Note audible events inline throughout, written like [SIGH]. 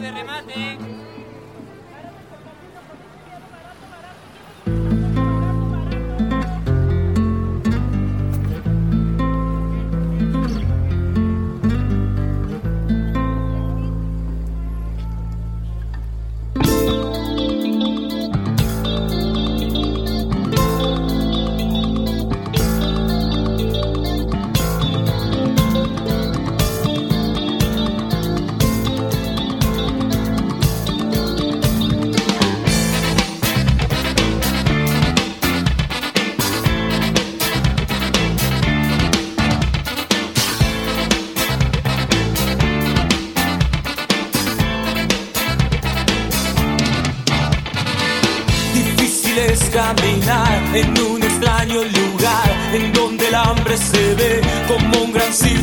De remate.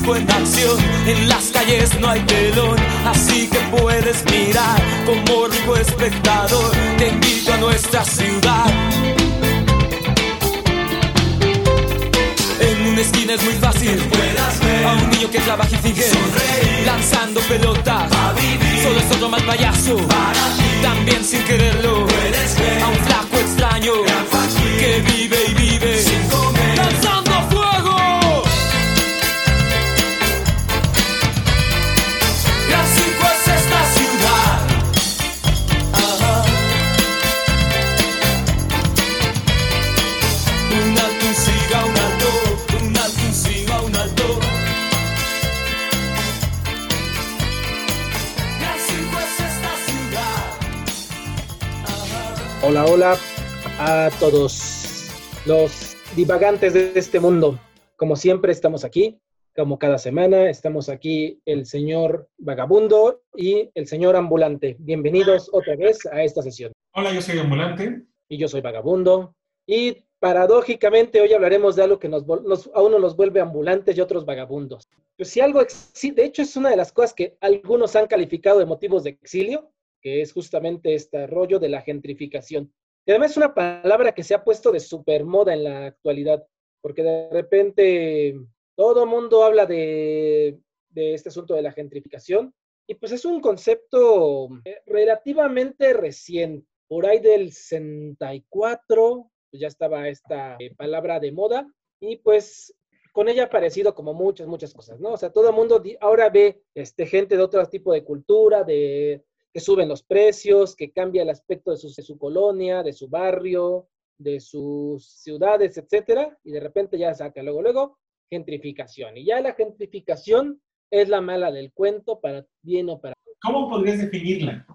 Circo en acción. En las calles no hay telón, así que puedes mirar como rico espectador. Te invito a nuestra ciudad. En una esquina es muy fácil puedas ver a un niño que trabaja y finge Sonreír. lanzando pelotas. a vivir Solo es otro mal payaso, para ti. también sin quererlo. Puedes ver A un flaco extraño que vive y vive sin comer. A todos los divagantes de este mundo. Como siempre, estamos aquí, como cada semana, estamos aquí el señor vagabundo y el señor ambulante. Bienvenidos otra vez a esta sesión. Hola, yo soy Ambulante. Y yo soy vagabundo. Y paradójicamente hoy hablaremos de algo que nos, nos- a uno nos vuelve ambulantes y otros vagabundos. Pues si algo, de hecho es una de las cosas que algunos han calificado de motivos de exilio, que es justamente este rollo de la gentrificación. Y además es una palabra que se ha puesto de supermoda en la actualidad, porque de repente todo mundo habla de, este asunto de la gentrificación, y pues es un concepto eh, relativamente reciente, por ahí del 64, pues ya estaba esta eh, palabra de moda, y pues con ella ha aparecido como muchas, muchas cosas, ¿no? O sea, todo mundo ahora ve este, gente de otro tipo de cultura, de que suben los precios, que cambia el aspecto de su, de su colonia, de su barrio, de sus ciudades, etcétera, y de repente ya saca luego, luego, gentrificación. Y ya la gentrificación es la mala del cuento, para bien o para ¿Cómo podrías definirla?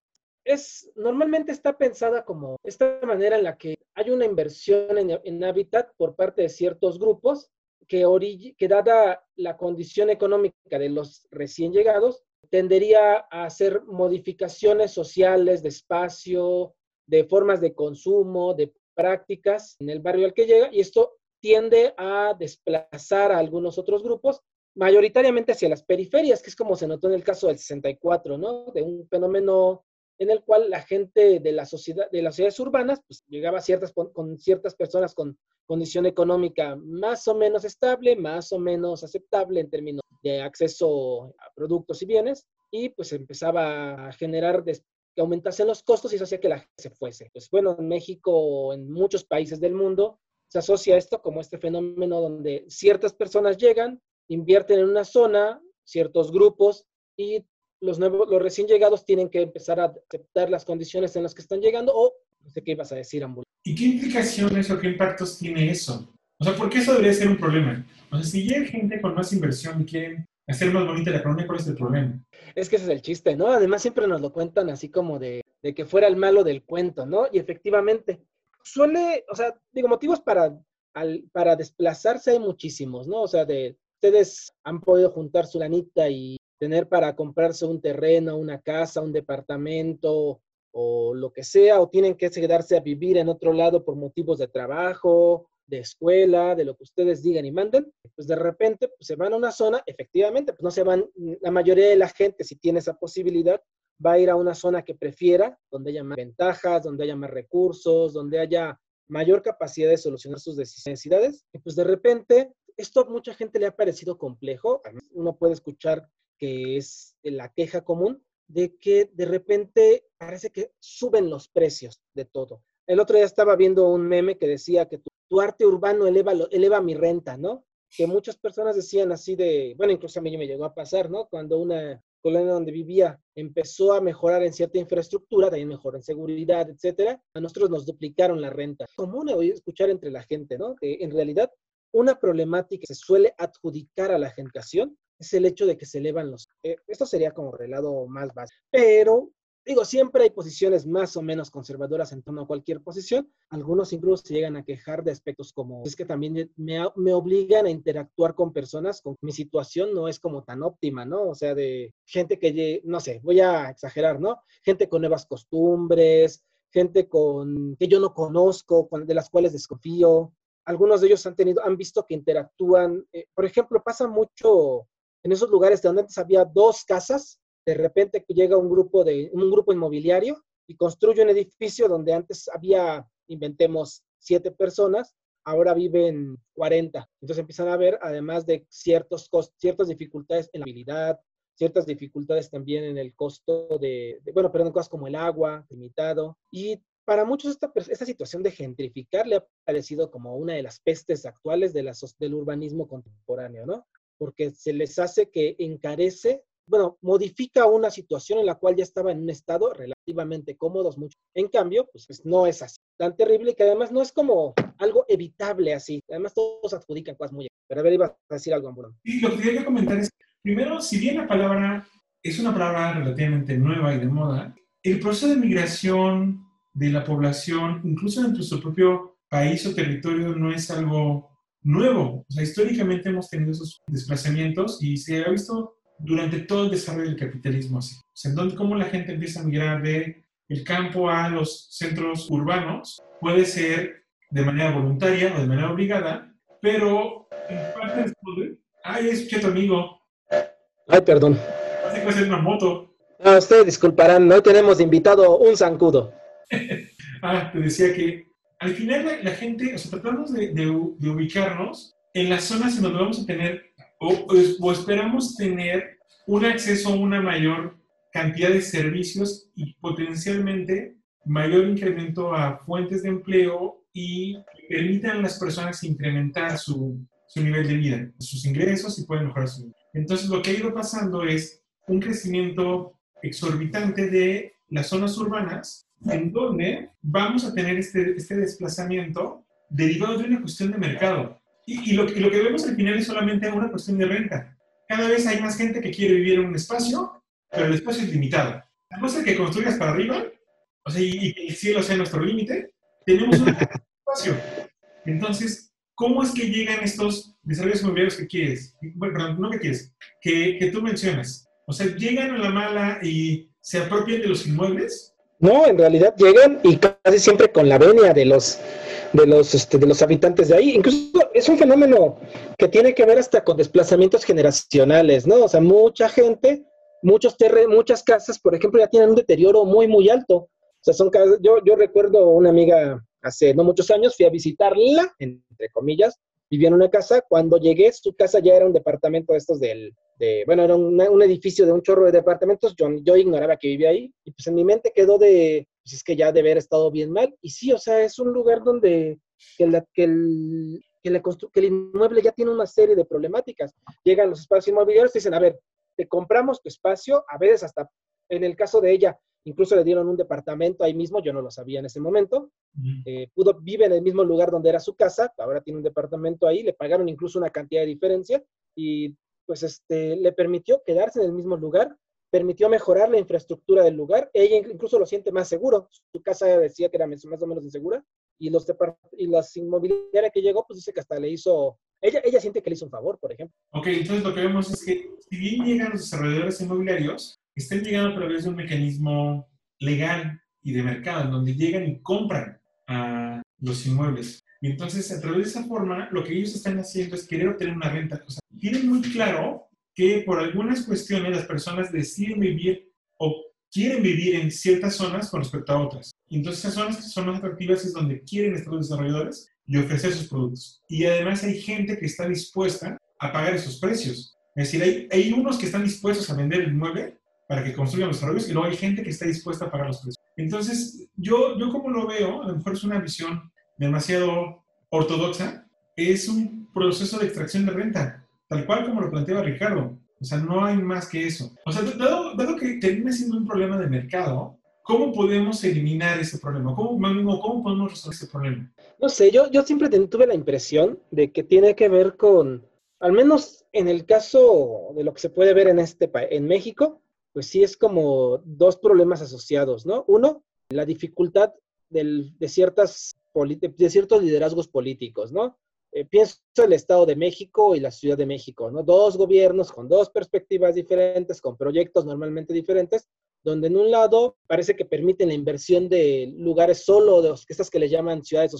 es normalmente está pensada como esta manera en la que hay una inversión en, en hábitat por parte de ciertos grupos que, ori- que dada la condición económica de los recién llegados, tendería a hacer modificaciones sociales de espacio, de formas de consumo, de prácticas en el barrio al que llega, y esto tiende a desplazar a algunos otros grupos, mayoritariamente hacia las periferias, que es como se notó en el caso del 64, ¿no? De un fenómeno en el cual la gente de la sociedad, de las ciudades urbanas, pues llegaba a ciertas, con, ciertas personas con condición económica más o menos estable, más o menos aceptable en términos de acceso a productos y bienes, y pues empezaba a generar que aumentasen los costos y eso hacía que la gente se fuese. Pues bueno, en México, en muchos países del mundo, se asocia esto como este fenómeno donde ciertas personas llegan, invierten en una zona, ciertos grupos, y los, nuevos, los recién llegados tienen que empezar a aceptar las condiciones en las que están llegando o no sé qué ibas a decir, Ambul. ¿Y qué implicaciones o qué impactos tiene eso? O sea, ¿por qué eso debería ser un problema? O sea, si llega gente con más inversión y quieren hacer más bonita la colonia, ¿cuál es el problema? Es que ese es el chiste, ¿no? Además siempre nos lo cuentan así como de, de que fuera el malo del cuento, ¿no? Y efectivamente, suele, o sea, digo, motivos para, al- para desplazarse hay muchísimos, ¿no? O sea, de ustedes han podido juntar su lanita y tener para comprarse un terreno, una casa, un departamento o lo que sea, o tienen que quedarse a vivir en otro lado por motivos de trabajo, de escuela, de lo que ustedes digan y manden, pues de repente pues, se van a una zona, efectivamente, pues no se van, la mayoría de la gente, si tiene esa posibilidad, va a ir a una zona que prefiera, donde haya más ventajas, donde haya más recursos, donde haya mayor capacidad de solucionar sus necesidades. Y pues de repente, esto a mucha gente le ha parecido complejo. Uno puede escuchar que es la queja común de que de repente parece que suben los precios de todo. El otro día estaba viendo un meme que decía que tu, arte urbano eleva, eleva mi renta, ¿no? Que muchas personas decían así de, bueno, incluso a mí me llegó a pasar, ¿no? Cuando una colonia donde vivía empezó a mejorar en cierta infraestructura, también mejoró en seguridad, etcétera, a nosotros nos duplicaron la renta. Común oír escuchar entre la gente, ¿no? Que en realidad una problemática que se suele adjudicar a la generación es el hecho de que se elevan los... Eh, esto sería como el lado más básico. Pero, digo, siempre hay posiciones más o menos conservadoras en torno a cualquier posición. Algunos incluso se llegan a quejar de aspectos como, es que también me, me obligan a interactuar con personas con mi situación no es como tan óptima, ¿no? O sea, de gente que, no sé, voy a exagerar, ¿no? Gente con nuevas costumbres, gente con que yo no conozco, de las cuales desconfío. Algunos de ellos han tenido, han visto que interactúan. Eh, por ejemplo, pasa mucho en esos lugares donde antes había dos casas, de repente llega un grupo, de, un grupo inmobiliario y construye un edificio donde antes había, inventemos, siete personas, ahora viven 40. Entonces empiezan a ver, además de ciertos ciertas dificultades en la habilidad, ciertas dificultades también en el costo de, bueno, perdón, cosas como el agua, limitado. Y para muchos esta, esta, situación de gentrificar le ha parecido como una de las pestes actuales de la, del urbanismo contemporáneo, ¿no? Porque se les hace que encarece, bueno, modifica una situación en la cual ya estaba en un estado relativamente cómodos mucho. En cambio, pues, pues no es así, tan terrible que además no es como algo evitable así. Además todos adjudican cosas muy... Pero a ver, ibas a decir algo, Amburón. Sí, lo que quería comentar es, primero, si bien la palabra es una palabra relativamente nueva y de moda, el proceso de migración de la población, incluso dentro de su propio país o territorio, no es algo nuevo. O sea, históricamente hemos tenido esos desplazamientos y se ha visto durante todo el desarrollo del capitalismo así. O sea, donde, cómo la gente empieza a migrar de el campo a los centros urbanos puede ser de manera voluntaria o de manera obligada, pero en parte de... Ay, es tu amigo. Ay, perdón. Parece que a ser una moto. No, ustedes disculparán, hoy tenemos invitado un zancudo. [LAUGHS] ah, te decía que al final la, gente, o sea, tratamos de, ubicarnos en las zonas en donde vamos a tener o, esperamos tener un acceso a una mayor cantidad de servicios y potencialmente mayor incremento a fuentes de empleo y permitan a las personas incrementar su, su nivel de vida, sus ingresos y pueden mejorar su vida. Entonces, lo que ha ido pasando es un crecimiento exorbitante de las zonas urbanas en donde vamos a tener este, este desplazamiento derivado de una cuestión de mercado. Y, lo, lo, que vemos al final es solamente una cuestión de renta. Cada vez hay más gente que quiere vivir en un espacio, pero el espacio es limitado. A no ser que construyas para arriba, o sea, y, que el cielo sea nuestro límite, tenemos un [LAUGHS] espacio. Entonces, ¿cómo es que llegan estos desarrollos inmobiliarios que quieres? Bueno, perdón, no que quieres, que, que tú mencionas. O sea, llegan a la mala y se apropian de los inmuebles no, en realidad llegan y casi siempre con la venia de los de los este, de los habitantes de ahí. Incluso es un fenómeno que tiene que ver hasta con desplazamientos generacionales, ¿no? O sea, mucha gente, muchos muchas casas, por ejemplo, ya tienen un deterioro muy muy alto. O sea, son yo yo recuerdo una amiga hace no muchos años fui a visitarla, entre comillas, vivía en una casa, cuando llegué su casa ya era un departamento de estos del bueno, era un edificio de un chorro de departamentos, yo, yo ignoraba que vivía ahí, y pues en mi mente quedó de, pues es que ya de haber estado bien mal, y sí, o sea, es un lugar donde que, la, que, el, que, que el inmueble ya tiene una serie de problemáticas. Llegan los espacios inmobiliarios y dicen, a ver, te compramos tu espacio, a veces hasta, en el caso de ella, incluso le dieron un departamento ahí mismo, yo no lo sabía en ese momento, eh, pudo, vive en el mismo lugar donde era su casa, ahora tiene un departamento ahí, le pagaron incluso una cantidad de diferencia y pues este, le permitió quedarse en el mismo lugar, permitió mejorar la infraestructura del lugar, ella incluso lo siente más seguro, su casa decía que era más o menos insegura, y los y las inmobiliarias que llegó, pues dice que hasta le hizo, ella, ella siente que le hizo un favor, por ejemplo. Ok, entonces lo que vemos es que si bien llegan los desarrolladores inmobiliarios, están llegando a través de un mecanismo legal y de mercado, en donde llegan y compran a los inmuebles. Y entonces, a través de esa forma, lo que ellos están haciendo es querer obtener una renta. O sea, tienen muy claro que por algunas cuestiones las personas deciden vivir o quieren vivir en ciertas zonas con respecto a otras. Entonces, esas zonas que son más atractivas es donde quieren estar los desarrolladores y ofrecer sus productos. Y además hay gente que está dispuesta a pagar esos precios. Es decir, hay, hay unos que están dispuestos a vender el inmueble para que construyan los desarrollos y luego hay gente que está dispuesta a pagar los precios. Entonces, yo, yo como lo veo, a lo mejor es una visión demasiado ortodoxa, es un proceso de extracción de renta, tal cual como lo planteaba Ricardo. O sea, no hay más que eso. O sea, dado, dado que termina siendo un problema de mercado, ¿cómo podemos eliminar ese problema? ¿Cómo, ¿Cómo podemos resolver ese problema? No sé, yo, yo siempre tuve la impresión de que tiene que ver con, al menos en el caso de lo que se puede ver en, este, en México, pues sí es como dos problemas asociados, ¿no? Uno, la dificultad del, de, ciertos liderazgos políticos, ¿no? Eh, pienso el Estado de México y la Ciudad de México, ¿no? Dos gobiernos con dos perspectivas diferentes, con proyectos normalmente diferentes, donde en un lado parece que permiten la inversión de lugares solo, de estas que le llaman ciudades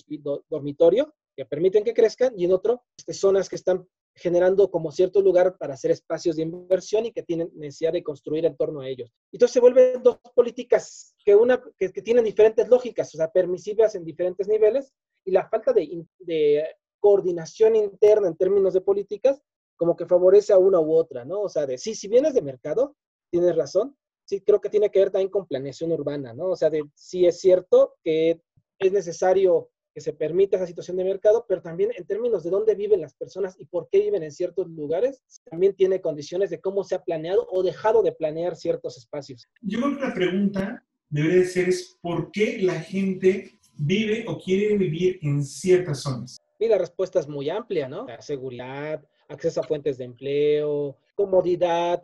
dormitorio, que permiten que crezcan, y en otro, este, zonas que están generando como cierto lugar para hacer espacios de inversión y que tienen necesidad de construir en torno a ellos. Entonces se vuelven dos políticas que, una, que, tienen diferentes lógicas, o sea, permisivas en diferentes niveles, y la falta de, de coordinación interna en términos de políticas como que favorece a una u otra, ¿no? O sea, de sí, si vienes de mercado, tienes razón, sí creo que tiene que ver también con planeación urbana, ¿no? O sea, de sí es cierto que es necesario que se permita esa situación de mercado, pero también en términos de dónde viven las personas y por qué viven en ciertos lugares, también tiene condiciones de cómo se ha planeado o dejado de planear ciertos espacios. Yo creo que la pregunta debería ser es por qué la gente vive o quiere vivir en ciertas zonas. Y la respuesta es muy amplia, ¿no? seguridad, acceso a fuentes de empleo, comodidad,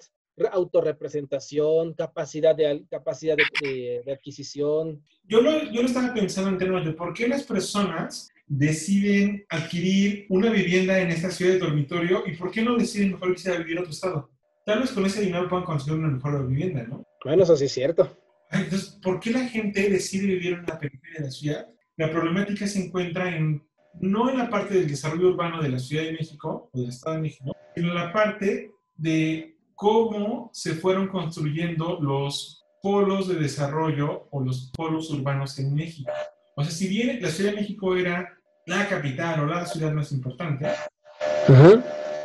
autorrepresentación, capacidad de, capacidad de, adquisición. Yo lo, yo lo estaba pensando en términos de por qué las personas deciden adquirir una vivienda en esta ciudad de dormitorio y por qué no deciden mejor irse a vivir a otro estado. Tal vez con ese dinero puedan conseguir una mejor vivienda, ¿no? Bueno, eso sí es cierto. Entonces, ¿por qué la gente decide vivir en la periferia de la ciudad? La problemática se encuentra en, no en la parte del desarrollo urbano de la Ciudad de México o del Estado de México, sino en la parte de cómo se fueron construyendo los polos de desarrollo o los polos urbanos en México. O sea, si bien la Ciudad de México era la capital o la ciudad más importante,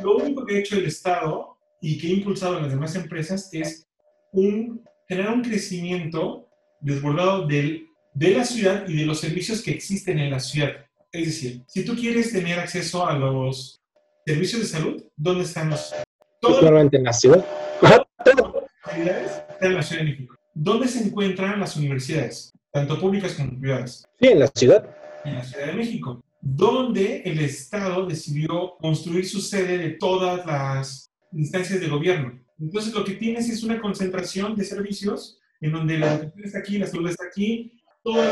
lo único que ha hecho el Estado y que ha impulsado a las demás empresas es un, generar un crecimiento desbordado del, de la ciudad y de los servicios que existen en la ciudad. Es decir, si tú quieres tener acceso a los servicios de salud, ¿dónde están los En la ciudad. En la Ciudad de México. ¿Dónde se encuentran las universidades, tanto públicas como privadas? Sí, en la ciudad. En la Ciudad de México, donde el Estado decidió construir su sede de todas las instancias de gobierno. Entonces, lo que tienes es una concentración de servicios en donde la educación está aquí, la salud está aquí, todo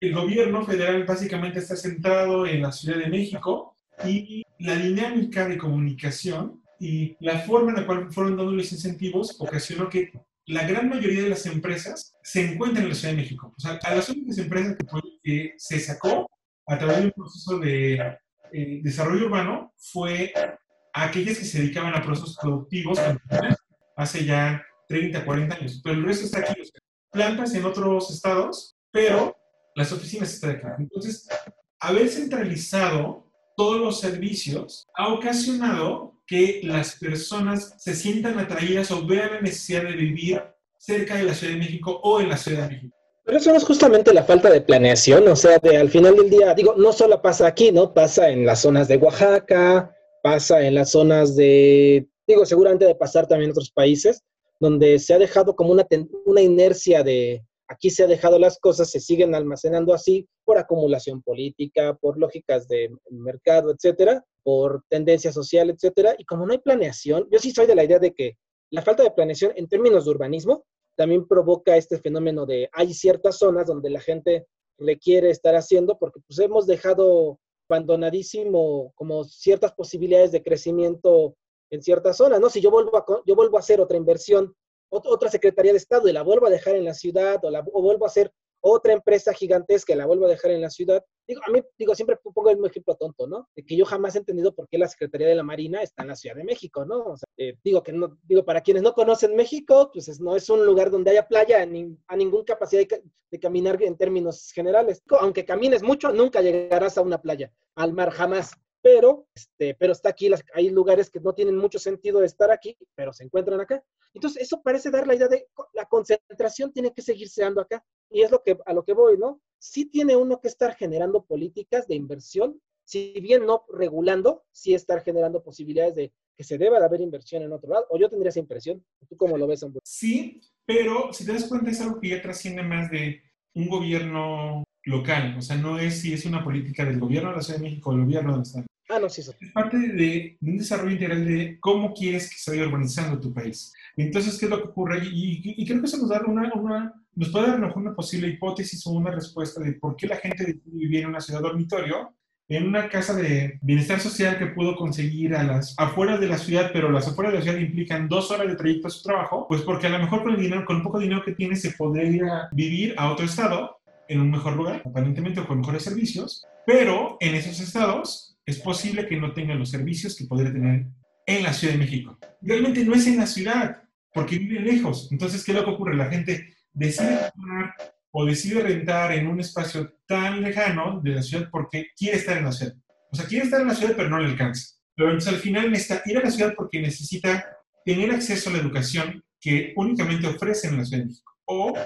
el gobierno federal básicamente está centrado en la Ciudad de México y la dinámica de comunicación y la forma en la cual fueron dando los incentivos ocasionó que la gran mayoría de las empresas se encuentran en la Ciudad de México. O sea, a las únicas empresas que, se sacó a través de un proceso de eh, desarrollo urbano fue aquellas que se dedicaban a procesos productivos hace ya 30, 40 años. Pero el resto está aquí. plantas en otros estados, pero las oficinas están aquí. Entonces, haber centralizado todos los servicios ha ocasionado que las personas se sientan atraídas o vean la necesidad de vivir cerca de la Ciudad de México o en la Ciudad de México. Pero eso no es justamente la falta de planeación, o sea, de al final del día, digo, no solo pasa aquí, ¿no? Pasa en las zonas de Oaxaca, pasa en las zonas de, digo, seguramente de pasar también en otros países, donde se ha dejado como una, una inercia de, aquí se ha dejado las cosas, se siguen almacenando así por acumulación política, por lógicas de mercado, etcétera, por tendencia social, etcétera. Y como no hay planeación, yo sí soy de la idea de que la falta de planeación en términos de urbanismo también provoca este fenómeno de hay ciertas zonas donde la gente requiere estar haciendo porque pues hemos dejado abandonadísimo como ciertas posibilidades de crecimiento en ciertas zonas, ¿no? Si yo vuelvo a, yo vuelvo a hacer otra inversión, otra Secretaría de Estado y la vuelvo a dejar en la ciudad o, la, o vuelvo a hacer otra empresa gigantesca, la vuelvo a dejar en la ciudad. Digo, a mí, digo, siempre pongo el ejemplo tonto, ¿no? De que yo jamás he entendido por qué la Secretaría de la Marina está en la Ciudad de México, ¿no? O sea, eh, digo que no, digo, para quienes no conocen México, pues no es un lugar donde haya playa ni, a ninguna capacidad de, de, caminar en términos generales. Aunque camines mucho, nunca llegarás a una playa, al mar jamás. Pero, este, pero está aquí, las, hay lugares que no tienen mucho sentido de estar aquí, pero se encuentran acá. Entonces, eso parece dar la idea de la concentración tiene que seguirse dando acá. Y es lo que, a lo que voy, ¿no? Sí tiene uno que estar generando políticas de inversión, si bien no regulando, sí estar generando posibilidades de que se deba de haber inversión en otro lado. O yo tendría esa impresión. ¿Tú cómo lo ves, Amber? Sí, pero si te das cuenta es algo que ya trasciende más de un gobierno local. O sea, no es si es una política del gobierno de la Ciudad de México o del gobierno del Estado. Es parte de, un desarrollo integral de cómo quieres que se vaya urbanizando tu país. Entonces, ¿qué es lo que ocurre? Y, y, creo que eso nos, da una, una, nos puede dar una posible hipótesis o una respuesta de por qué la gente decide vivir en una ciudad dormitorio, en una casa de bienestar social que pudo conseguir a las afueras de la ciudad, pero las afueras de la ciudad implican dos horas de trayecto a su trabajo, pues porque a lo mejor con el dinero, con un poco de dinero que tiene, se podría vivir a otro estado en un mejor lugar, aparentemente, con mejores servicios, pero en esos estados es posible que no tengan los servicios que podría tener en la Ciudad de México. Realmente no es en la ciudad, porque vive lejos. Entonces, ¿qué es lo que ocurre? La gente decide comprar o decide rentar en un espacio tan lejano de la ciudad porque quiere estar en la ciudad. O sea, quiere estar en la ciudad, pero no le alcanza. Pero al final necesita ir a la ciudad porque necesita tener acceso a la educación que únicamente ofrecen en la Ciudad de México. O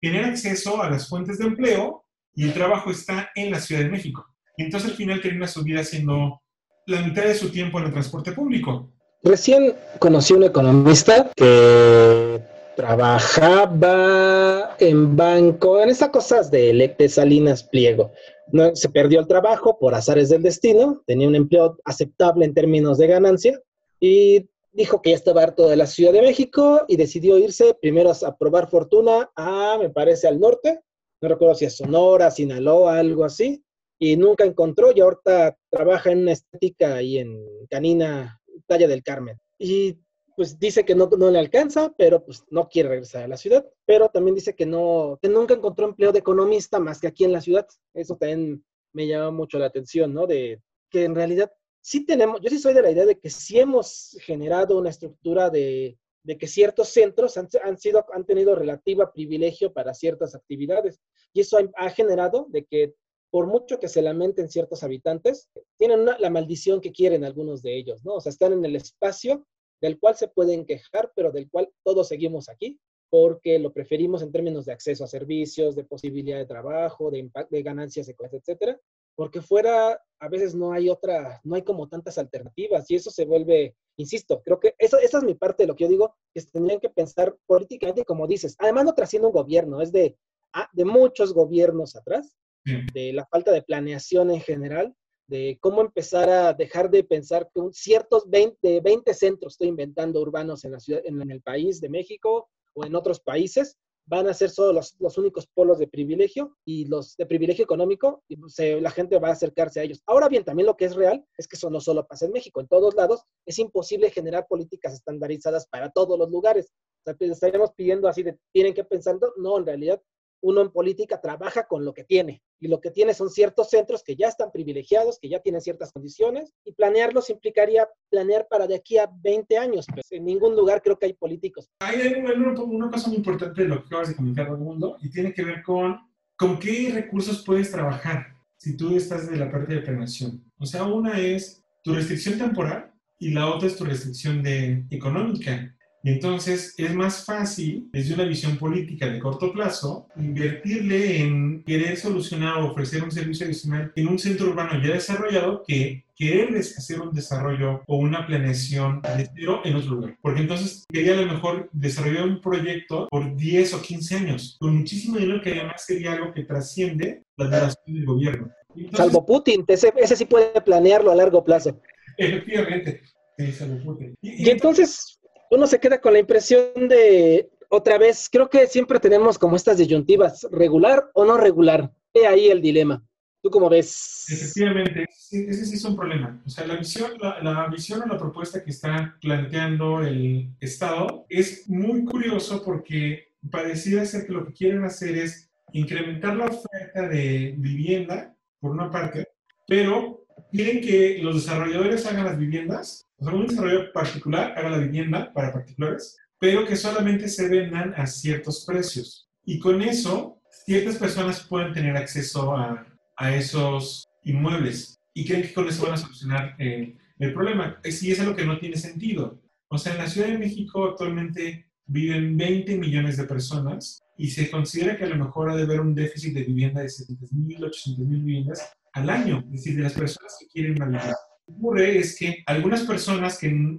tener acceso a las fuentes de empleo y el trabajo está en la Ciudad de México. Entonces al final termina su vida haciendo la mitad de su tiempo en el transporte público. Recién conocí a un economista que trabajaba en banco, en esas cosas de Lecte Salinas Pliego. No, se perdió el trabajo por azares del destino, tenía un empleo aceptable en términos de ganancia y dijo que ya estaba harto de la Ciudad de México y decidió irse primero a probar fortuna a, me parece, al norte, no recuerdo si es Sonora, Sinaloa, algo así, y nunca encontró y ahorita trabaja en estética ahí en Canina, Playa del Carmen. Y pues dice que no, no le alcanza, pero pues no quiere regresar a la ciudad. Pero también dice que no, que nunca encontró empleo de economista más que aquí en la ciudad. Eso también me llama mucho la atención, ¿no? De que en realidad sí tenemos, yo sí soy de la idea de que sí hemos generado una estructura de, de que ciertos centros han, han, sido, han tenido relativa privilegio para ciertas actividades. Y eso ha, ha generado de que por mucho que se lamenten ciertos habitantes, tienen la maldición que quieren algunos de ellos, ¿no? O sea, están en el espacio del cual se pueden quejar, pero del cual todos seguimos aquí, porque lo preferimos en términos de acceso a servicios, de posibilidad de trabajo, de, de ganancias, etcétera, porque fuera a veces no hay otra, no hay como tantas alternativas y eso se vuelve, insisto, creo que eso, esa es mi parte de lo que yo digo, que tendrían que pensar políticamente como dices, además no trasciende un gobierno, es de, ah, de muchos gobiernos atrás, de la falta de planeación en general, de cómo empezar a dejar de pensar que ciertos 20, 20 centros, estoy inventando urbanos en, la ciudad, en, el país de México o en otros países, van a ser solo los, los, únicos polos de privilegio y los de privilegio económico, y se, la gente va a acercarse a ellos. Ahora bien, también lo que es real es que eso no solo pasa en México, en todos lados es imposible generar políticas estandarizadas para todos los lugares. O sea, estaríamos pidiendo así de, tienen que pensar, no, en realidad uno en política trabaja con lo que tiene y lo que tiene son ciertos centros que ya están privilegiados, que ya tienen ciertas condiciones y planearlos implicaría planear para de aquí a 20 años. Pues en ningún lugar creo que hay políticos. Hay una, una cosa muy importante de lo que acabas de comentar, mundo y tiene que ver con con qué recursos puedes trabajar si tú estás de la parte de planeación. O sea, una es tu restricción temporal y la otra es tu restricción de, económica. Y entonces es más fácil, desde una visión política de corto plazo, invertirle en querer solucionar o ofrecer un servicio adicional en un centro urbano ya desarrollado que querer hacer un desarrollo o una planeación de cero en otro lugar. Porque entonces quería a lo mejor desarrollar un proyecto por 10 o 15 años, con muchísimo dinero que además sería algo que trasciende la duración del gobierno. salvo Putin, ese, ese sí puede planearlo a largo plazo. [LAUGHS] Efectivamente. Sí, salvo Putin. y, y entonces uno se queda con la impresión de, otra vez, creo que siempre tenemos como estas disyuntivas, regular o no regular. He ahí el dilema. ¿Tú cómo ves? Efectivamente, ese sí es un problema. O sea, la visión, la, la, visión o la propuesta que está planteando el Estado es muy curioso porque pareciera ser que lo que quieren hacer es incrementar la oferta de vivienda, por una parte, pero quieren que los desarrolladores hagan las viviendas o sea, un desarrollo particular haga la vivienda para particulares, pero que solamente se vendan a ciertos precios. Y con eso, ciertas personas pueden tener acceso a, a esos inmuebles. y creen que con eso van a solucionar eh, el problema. Sí, es algo que no tiene sentido. O sea, en la Ciudad de México actualmente viven 20 millones de personas y se considera que a lo mejor ha de haber un déficit de vivienda de 700 mil, 800 mil viviendas al año, es decir, de las personas que quieren vivienda. Lo que ocurre es que algunas personas que,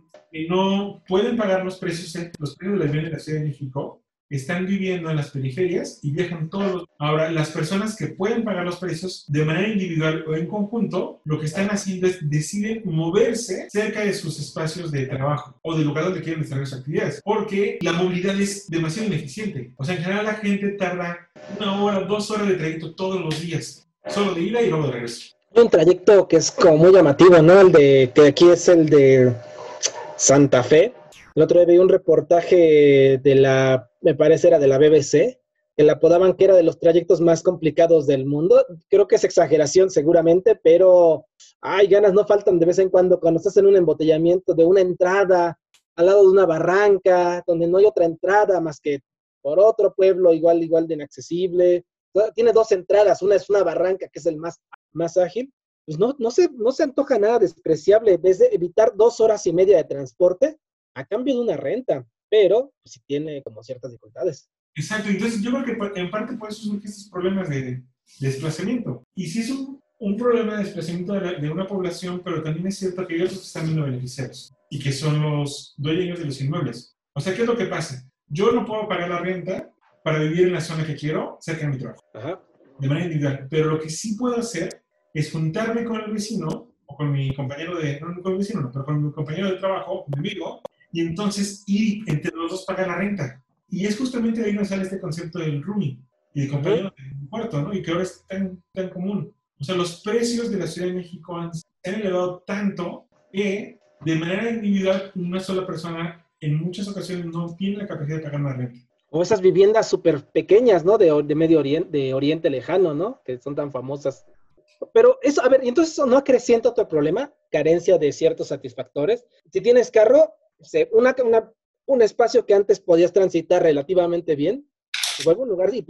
no pueden pagar los precios, los precios de la vivienda en la Ciudad de México, están viviendo en las periferias y viajan todos. Ahora, las personas que pueden pagar los precios de manera individual o en conjunto, lo que están haciendo es deciden moverse cerca de sus espacios de trabajo o del lugar donde quieren desarrollar sus actividades, porque la movilidad es demasiado ineficiente. O sea, en general la gente tarda una hora, dos horas de trayecto todos los días, solo de ida y luego de regreso. Un trayecto que es como muy llamativo, ¿no? El de que aquí es el de Santa Fe. El otro día vi un reportaje de la me parece era de la BBC, que la apodaban que era de los trayectos más complicados del mundo. Creo que es exageración seguramente, pero hay ganas no faltan de vez en cuando cuando estás en un embotellamiento de una entrada al lado de una barranca, donde no hay otra entrada más que por otro pueblo igual, igual de inaccesible. Tiene dos entradas, una es una barranca que es el más, más ágil. Pues no, no, se, no se antoja nada despreciable desde evitar dos horas y media de transporte a cambio de una renta pero pues, sí tiene como ciertas dificultades. Exacto, entonces yo creo que en parte por eso surgen estos problemas de, desplazamiento. Y sí es un, un problema de desplazamiento de, de, una población, pero también es cierto que hay otros que están viendo beneficiados y que son los dueños de los inmuebles. O sea, ¿qué es lo que pasa? Yo no puedo pagar la renta para vivir en la zona que quiero, cerca de mi trabajo, Ajá. de manera individual. Pero lo que sí puedo hacer es juntarme con el vecino o con mi compañero de, no con el vecino, no, pero con mi compañero de trabajo, mi amigo, y entonces ir entre los dos pagar la renta. Y es justamente de ahí donde sale este concepto del rooming y de compañero de cuarto, ¿no? Y que ahora es tan, tan común. O sea, los precios de la Ciudad de México han, se han elevado tanto que de manera individual una sola persona en muchas ocasiones no tiene la capacidad de pagar una renta. O esas viviendas súper pequeñas, ¿no? De, Medio Oriente, de Oriente Lejano, ¿no? Que son tan famosas. Pero eso, a ver, ¿y entonces eso no acrecienta otro problema? Carencia de ciertos satisfactores. Si tienes carro, una, un espacio que antes podías transitar relativamente bien, se vuelve un lugar de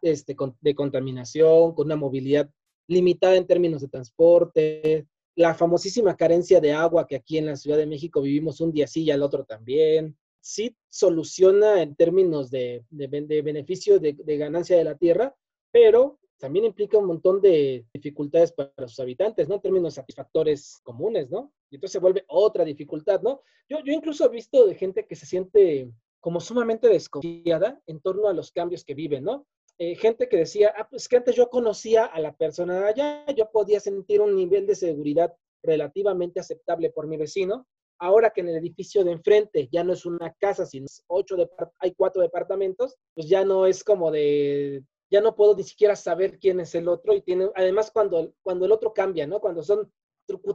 este, de contaminación, con una movilidad limitada en términos de transporte, la famosísima carencia de agua que aquí en la Ciudad de México vivimos un día sí y al otro también. Sí soluciona en términos de, de, de beneficio de, ganancia de la tierra, pero también implica un montón de dificultades para sus habitantes, ¿no? En términos satisfactores comunes, ¿no? Y entonces se vuelve otra dificultad, ¿no? Yo, yo incluso he visto de gente que se siente como sumamente desconfiada en torno a los cambios que viven, ¿no? Eh, gente que decía, ah, pues que antes yo conocía a la persona de allá, yo podía sentir un nivel de seguridad relativamente aceptable por mi vecino. Ahora que en el edificio de enfrente ya no es una casa, sino ocho hay cuatro departamentos, pues ya no es como de ya no puedo ni siquiera saber quién es el otro y tiene, además cuando, cuando el otro cambia, ¿no? Cuando son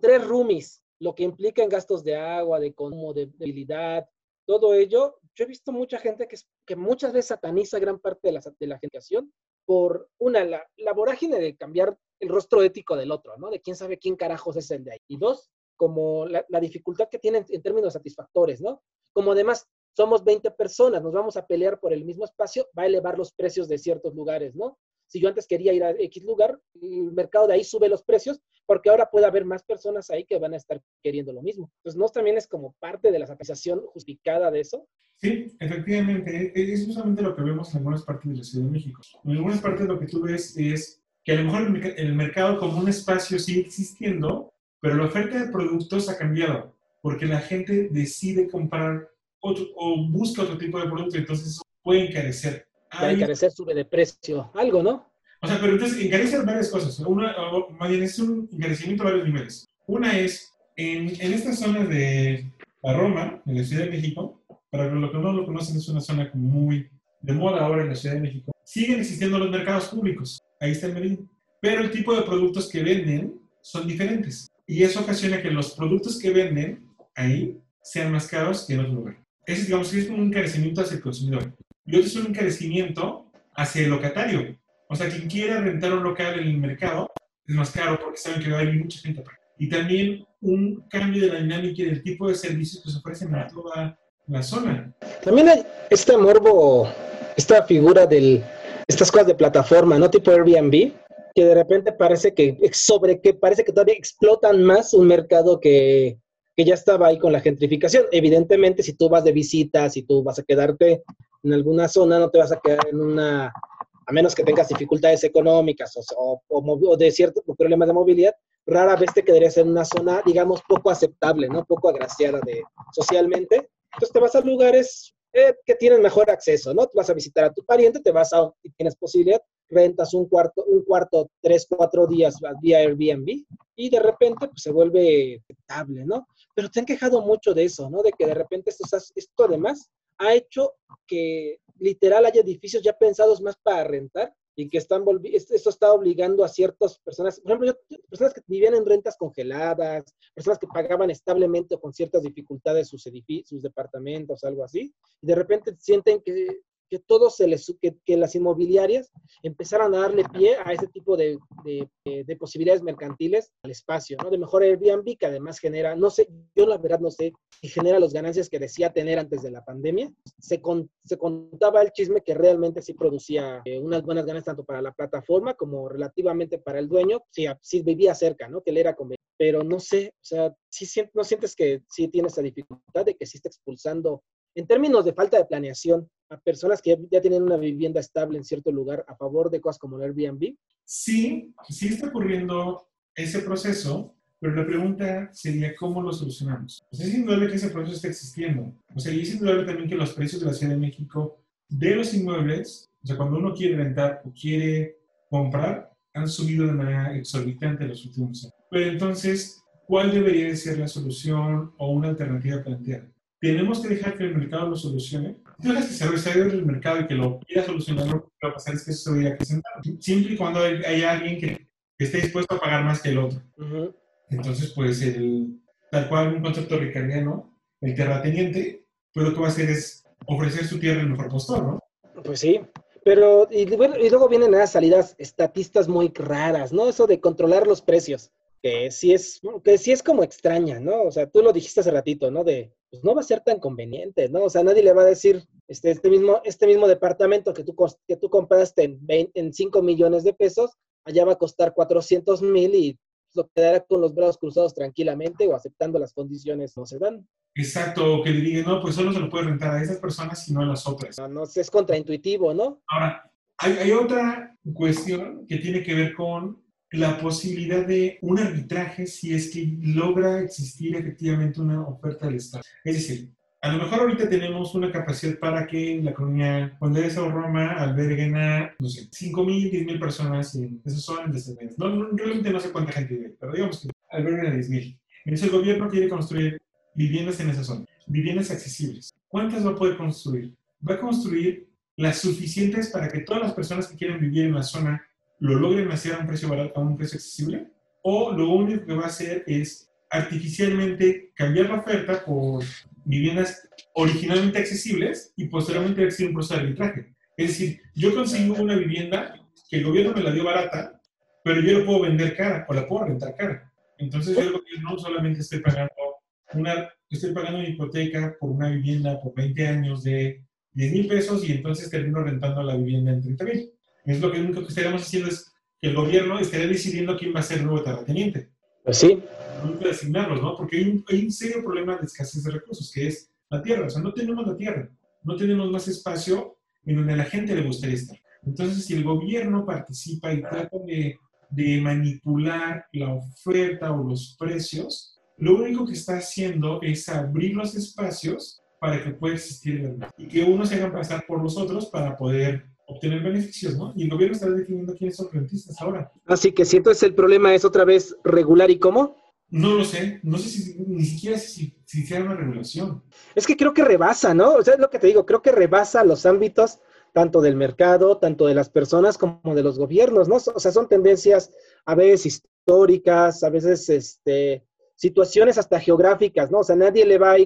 tres roomies, lo que implica en gastos de agua, de consumo, de debilidad, todo ello, yo he visto mucha gente que, que muchas veces sataniza gran parte de la, de la generación por una, la, la, vorágine de cambiar el rostro ético del otro, ¿no? De quién sabe quién carajos es el de ahí. Y dos, como la, la dificultad que tienen en términos satisfactores, ¿no? Como además somos 20 personas, nos vamos a pelear por el mismo espacio, va a elevar los precios de ciertos lugares, ¿no? Si yo antes quería ir a X lugar, el mercado de ahí sube los precios porque ahora puede haber más personas ahí que van a estar queriendo lo mismo. Entonces, ¿no también es como parte de la satisfacción justificada de eso? Sí, efectivamente. E-, e-, es justamente lo que vemos en algunas partes de la Ciudad de México. En algunas partes lo que tú ves es que a lo mejor el mercado como un espacio sigue existiendo, pero la oferta de productos ha cambiado porque la gente decide comprar o busca otro tipo de producto, entonces puede encarecer. Hay... encarecer sube de precio, algo, ¿no? O sea, pero entonces encarecen varias cosas. Una, más bien es un encarecimiento a varios niveles. Una es, en, en esta zona de la Roma, en la Ciudad de México, para los que no lo conocen, es una zona muy de moda ahora en la Ciudad de México. Siguen existiendo los mercados públicos. Ahí está el Medellín. Pero el tipo de productos que venden son diferentes. Y eso ocasiona que los productos que venden ahí sean más caros que en otro lugar. Ese, digamos, es un encarecimiento hacia el consumidor. Y otro es un encarecimiento hacia el locatario. O sea, quien quiera rentar un local en el mercado es más caro porque saben que va a haber mucha gente. Y también un cambio de la dinámica y del tipo de servicios que se ofrecen a toda la zona. También hay este morbo, esta figura de estas cosas de plataforma, ¿no? Tipo Airbnb, que de repente parece que sobre que parece que todavía explotan más un mercado que, que ya estaba ahí con la gentrificación. Evidentemente, si tú vas de visita, si tú vas a quedarte en alguna zona, no te vas a quedar en una, a menos que tengas dificultades económicas o, o, de ciertos problemas de movilidad, rara vez te quedarías en una zona, digamos, poco aceptable, ¿no? Poco agraciada de, socialmente. Entonces te vas a lugares eh, que tienen mejor acceso, ¿no? Te vas a visitar a tu pariente, te vas a, y tienes posibilidad, rentas un cuarto, un cuarto, tres, cuatro días vía Airbnb y de repente pues, se vuelve aceptable, ¿no? Pero te han quejado mucho de eso, ¿no? De que de repente esto, esto además ha hecho que literal haya edificios ya pensados más para rentar y que están esto está obligando a ciertas personas, por ejemplo, personas que vivían en rentas congeladas, personas que pagaban establemente o con ciertas dificultades sus sus departamentos, algo así, y de repente sienten que que todos se les, que, que, las inmobiliarias empezaran a darle pie a ese tipo de, de, de, posibilidades mercantiles al espacio, ¿no? De mejor Airbnb, que además genera, no sé, yo la verdad no sé si genera las ganancias que decía tener antes de la pandemia. Se, con, se contaba el chisme que realmente sí producía eh, unas buenas ganancias tanto para la plataforma como relativamente para el dueño, si, si vivía cerca, ¿no? Que él era conveniente. Pero no sé, o sea, sí, no sientes que sí tiene esa dificultad de que sí está expulsando en términos de falta de planeación, a personas que ya tienen una vivienda estable en cierto lugar a favor de cosas como el Airbnb? Sí, sí está ocurriendo ese proceso, pero la pregunta sería cómo lo solucionamos. Sea, es indudable que ese proceso está existiendo. O sea, y es indudable también que los precios de la Ciudad de México de los inmuebles, o sea, cuando uno quiere rentar o quiere comprar, han subido de manera exorbitante los últimos años. Pero entonces, ¿cuál debería ser la solución o una alternativa planteada? tenemos que dejar que el mercado lo solucione. Si dejas que se resuelva el mercado y que lo quiera solucionar, lo que va a pasar es que eso se va a acrecentar. Siempre y cuando hay, alguien que, esté dispuesto a pagar más que el otro. Entonces, pues, el, tal cual un concepto ricardiano, el terrateniente, pues lo que va a hacer es ofrecer su tierra al mejor postor, ¿no? Pues sí. Pero, y, bueno, y luego vienen las salidas estatistas muy raras, ¿no? Eso de controlar los precios que sí es, que sí es como extraña, ¿no? O sea, tú lo dijiste hace ratito, ¿no? De, pues no va a ser tan conveniente, ¿no? O sea, nadie le va a decir, este, este, mismo, este mismo departamento que tú, que tú compraste en, en 5 millones de pesos, allá va a costar 400 mil y lo quedará con los brazos cruzados tranquilamente o aceptando las condiciones no se dan. Exacto, que le digan, no, pues solo se lo puede rentar a esas personas y no a las otras. No, no es contraintuitivo, ¿no? Ahora, hay, hay otra cuestión que tiene que ver con la posibilidad de un arbitraje si es que logra existir efectivamente una oferta del Estado. Es decir, a lo mejor ahorita tenemos una capacidad para que la colonia Condesa o Roma alberguen a, no sé, 5 mil, 10 mil personas en esas zonas de no, no, Realmente no sé cuánta gente vive, pero digamos que alberguen a 10 mil. Entonces el gobierno quiere construir viviendas en esa zona, viviendas accesibles. ¿Cuántas va a poder construir? Va a construir las suficientes para que todas las personas que quieren vivir en la zona lo logren hacer a un precio barato, a un precio accesible, o lo único que va a hacer es artificialmente cambiar la oferta por viviendas originalmente accesibles y posteriormente existir un proceso de arbitraje. Es decir, yo consigo una vivienda que el gobierno me la dio barata, pero yo la puedo vender cara o la puedo rentar cara. Entonces yo no solamente estoy pagando una, estoy pagando una hipoteca por una vivienda por 20 años de 10 mil pesos y entonces termino rentando la vivienda en 30 mil. Es lo que único que estaríamos haciendo es que el gobierno estaría decidiendo quién va a ser el nuevo terrateniente. Pues sí. No puede asignarlos, ¿no? Porque hay un, hay un serio problema de escasez de recursos, que es la tierra. O sea, no tenemos la tierra, no tenemos más espacio en donde a la gente le gustaría estar. Entonces, si el gobierno participa y trata de, de manipular la oferta o los precios, lo único que está haciendo es abrir los espacios para que pueda existir el y que unos se hagan pasar por los otros para poder obtener beneficios, ¿no? Y el gobierno está definiendo quiénes son rentistas ahora. Así que si entonces el problema es otra vez regular y cómo. No lo sé, no sé si ni siquiera si, si sea una regulación. Es que creo que rebasa, ¿no? O sea, es lo que te digo, creo que rebasa los ámbitos tanto del mercado, tanto de las personas como de los gobiernos, ¿no? O sea, son tendencias a veces históricas, a veces este, situaciones hasta geográficas, ¿no? O sea, nadie le va a,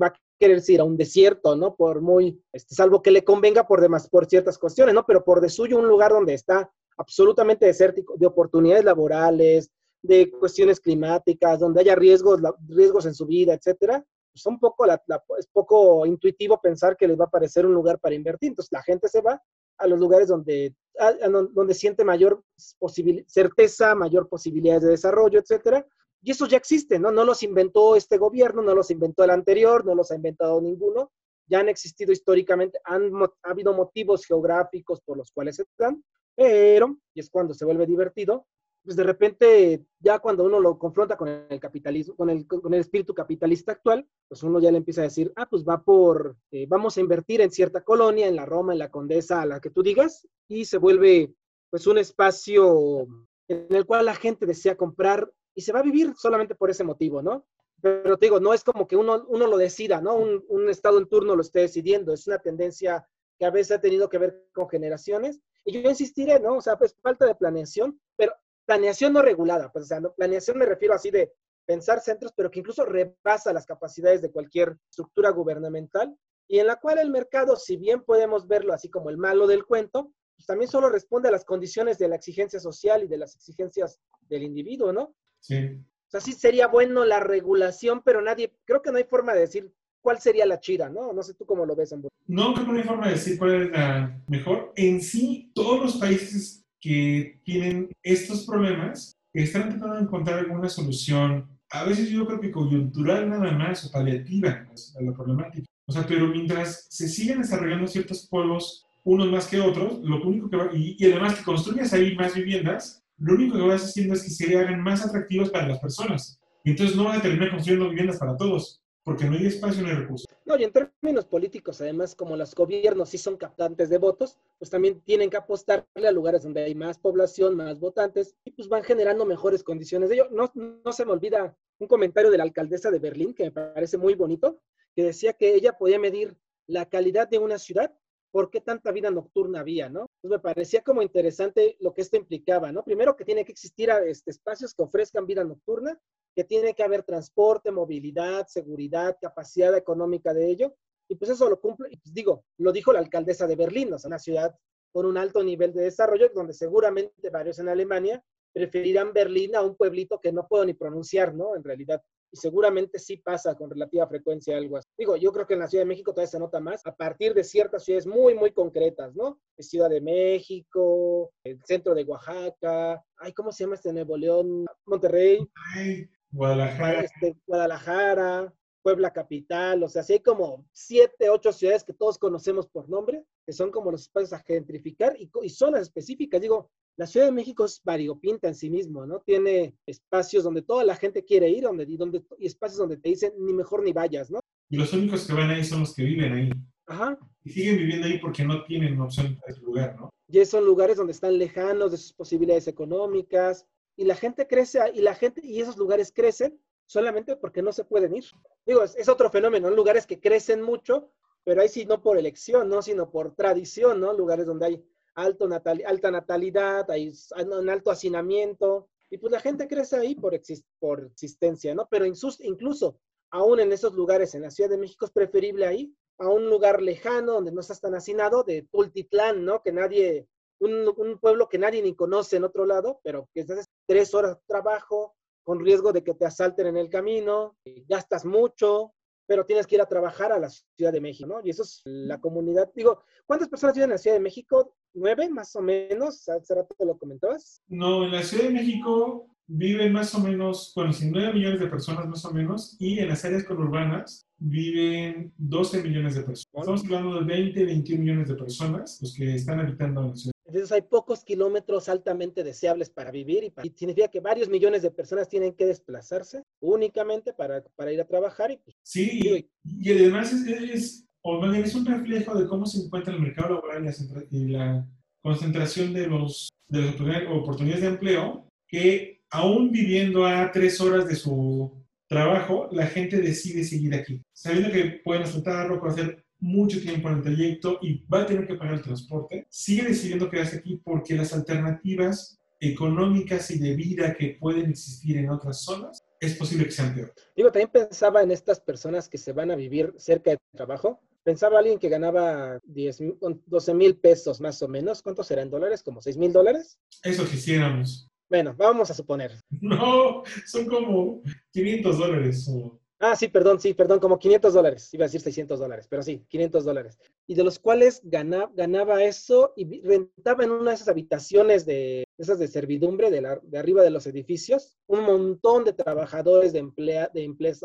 va a querer ir a un desierto, ¿no? Por muy, este, salvo que le convenga por demás, por ciertas cuestiones, ¿no? Pero por de suyo un lugar donde está absolutamente desértico, de oportunidades laborales, de cuestiones climáticas, donde haya riesgos, riesgos en su vida, etcétera, pues poco es poco intuitivo pensar que les va a parecer un lugar para invertir. Entonces la gente se va a los lugares donde, donde siente mayor certeza, mayor posibilidades de desarrollo, etcétera. Y eso ya existe, ¿no? No los inventó este gobierno, no los inventó el anterior, no los ha inventado ninguno. Ya han existido históricamente, han ha habido motivos geográficos por los cuales se dan, pero, y es cuando se vuelve divertido, pues de repente, ya cuando uno lo confronta con el capitalismo, con el, con el espíritu capitalista actual, pues uno ya le empieza a decir, ah, pues va por, eh, vamos a invertir en cierta colonia, en la Roma, en la Condesa, a la que tú digas, y se vuelve pues un espacio en el cual la gente desea comprar y se va a vivir solamente por ese motivo, ¿no? Pero te digo, no es como que uno, uno lo decida, ¿no? Un, estado en turno lo esté decidiendo, es una tendencia que a veces ha tenido que ver con generaciones. Y yo insistiré, ¿no? O sea, pues falta de planeación, pero planeación no regulada, pues o sea, planeación me refiero así de pensar centros, pero que incluso rebasa las capacidades de cualquier estructura gubernamental y en la cual el mercado, si bien podemos verlo así como el malo del cuento, pues también solo responde a las condiciones de la exigencia social y de las exigencias del individuo, ¿no? Sí. O sea, sí sería bueno la regulación, pero nadie, creo que no hay forma de decir cuál sería la chida, ¿no? No sé tú cómo lo ves. No, creo que no hay forma de decir cuál es la mejor. En sí, todos los países que tienen estos problemas están tratando de encontrar alguna solución, a veces yo creo que coyuntural nada más o paliativa a la problemática. O sea, pero mientras se siguen desarrollando ciertos polos, unos más que otros, lo único que va, y, y además que construyas ahí más viviendas, lo único que vas haciendo es que se hagan más atractivos para las personas. Y entonces no van a terminar construyendo viviendas para todos porque no hay espacio ni recursos. No, y en términos políticos, además, como los gobiernos sí son captantes de votos, pues también tienen que apostarle a lugares donde hay más población, más votantes, y pues van generando mejores condiciones de ello. No, no se me olvida un comentario de la alcaldesa de Berlín, que me parece muy bonito, que decía que ella podía medir la calidad de una ciudad por qué tanta vida nocturna había, ¿no? Pues me parecía como interesante lo que esto implicaba, ¿no? Primero que tiene que existir este, espacios que ofrezcan vida nocturna que tiene que haber transporte, movilidad, seguridad, capacidad económica de ello. Y pues eso lo cumple, pues digo, lo dijo la alcaldesa de Berlín, o sea, una ciudad con un alto nivel de desarrollo, donde seguramente varios en Alemania preferirán Berlín a un pueblito que no puedo ni pronunciar, ¿no? En realidad. Y seguramente sí pasa con relativa frecuencia algo así. Digo, yo creo que en la Ciudad de México todavía se nota más a partir de ciertas ciudades muy, muy concretas, ¿no? Ciudad de México, el centro de Oaxaca, ay, ¿cómo se llama este Nuevo León? Monterrey. Ay, Guadalajara. Este, Guadalajara, Puebla Capital, o sea, sí hay como siete, ocho ciudades que todos conocemos por nombre, que son como los espacios a gentrificar y, y zonas específicas. Digo, la Ciudad de México es variopinta en sí mismo, ¿no? Tiene espacios donde toda la gente quiere ir donde, y, donde, y espacios donde te dicen ni mejor ni vayas, ¿no? Y los únicos que van ahí son los que viven ahí. Ajá. Y siguen viviendo ahí porque no tienen opción para ese lugar, ¿no? Y son lugares donde están lejanos de sus posibilidades económicas, y la gente crece y la gente y esos lugares crecen solamente porque no se pueden ir. Digo, es, otro fenómeno, ¿no? lugares que crecen mucho, pero ahí sí no por elección, ¿no? sino por tradición, ¿no? Lugares donde hay alto natal, alta natalidad, hay un alto hacinamiento, y pues la gente crece ahí por, por existencia, ¿no? Pero incluso, aún en esos lugares, en la Ciudad de México, es preferible ahí a un lugar lejano donde no estás tan hacinado, de Tultitlán, ¿no? Que nadie, un, un, pueblo que nadie ni conoce en otro lado, pero que estás tres horas de trabajo, con riesgo de que te asalten en el camino, gastas mucho, pero tienes que ir a trabajar a la Ciudad de México, ¿no? Y eso es la comunidad. Digo, ¿cuántas personas viven en la Ciudad de México? ¿Nueve, más o menos? ¿Hace rato te lo comentabas? No, en la Ciudad de México viven más o menos, bueno, 9 millones de personas más o menos, y en las áreas conurbanas viven 12 millones de personas. Estamos hablando de 20, 21 millones de personas los que están habitando en la ciudad. Entonces hay pocos kilómetros altamente deseables para vivir y, significa que varios millones de personas tienen que desplazarse únicamente para, para ir a trabajar. Y, pues, sí, y, además es, es, es un reflejo de cómo se encuentra el mercado laboral y la, concentración de, los, de las oportunidades de empleo, que aún viviendo a tres horas de su trabajo, la gente decide seguir aquí, sabiendo que pueden pueden hacer mucho tiempo en el trayecto y va a tener que pagar el transporte, sigue decidiendo quedarse aquí porque las alternativas económicas y de vida que pueden existir en otras zonas, es posible que sean peor. Digo, también pensaba en estas personas que se van a vivir cerca de trabajo. Pensaba alguien que ganaba 10, 12 mil pesos más o menos. ¿Cuántos serán dólares? ¿Como 6 mil dólares? Eso quisiéramos. Bueno, vamos a suponer. [LAUGHS] No, son como 500 dólares o Ah, sí, perdón, sí, perdón, como 500 dólares. Iba a decir 600 dólares, pero sí, 500 dólares. Y de los cuales ganaba, ganaba eso y rentaba en una de esas habitaciones de esas de servidumbre de, arriba de los edificios un montón de trabajadores de, emplea, de,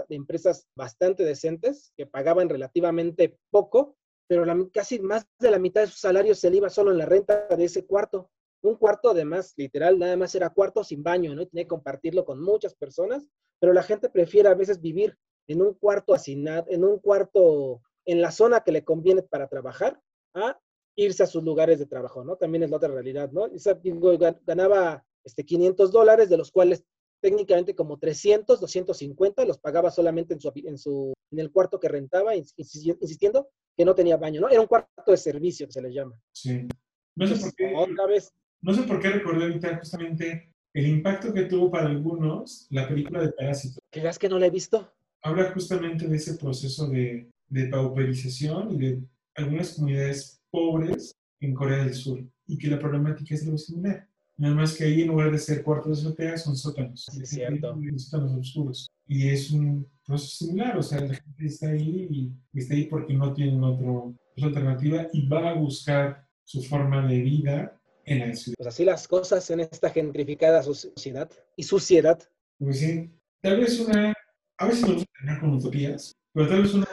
de empresas bastante decentes que pagaban relativamente poco, pero la casi más de la mitad de su salario se le iba solo en la renta de ese cuarto. Un cuarto, además, literal, nada más era cuarto sin baño, ¿no? Y tenía que compartirlo con muchas personas, pero la gente prefiere a veces vivir en un cuarto hacinado, en un cuarto en la zona que le conviene para trabajar, a irse a sus lugares de trabajo, ¿no? También es la otra realidad, ¿no? Gan- ganaba este, 500 dólares, de los cuales técnicamente como 300, 250 los pagaba solamente en su, en su en el cuarto que rentaba, ins- insisti- insistiendo que no tenía baño, ¿no? Era un cuarto de servicio que se les llama. Sí. No sé por qué, Otra vez, no sé por qué recordé ahorita justamente el impacto que tuvo para algunos la película de Parásito. ¿que veas que no la he visto? Habla justamente de ese proceso de, de pauperización y de algunas comunidades pobres en Corea del Sur y que la problemática es algo similar. Nada más que ahí en lugar de ser cuartos de azotea son sótanos. Sí, es cierto. Son Sótanos oscuros. Y es un proceso similar, o sea, la gente está ahí y está ahí porque no tienen otro, otra alternativa y va a buscar su forma de vida en la ciudad. Pues así las cosas en esta gentrificada sociedad y suciedad. Pues sí, tal vez una, a veces me gusta terminar con utopías, pero tal vez una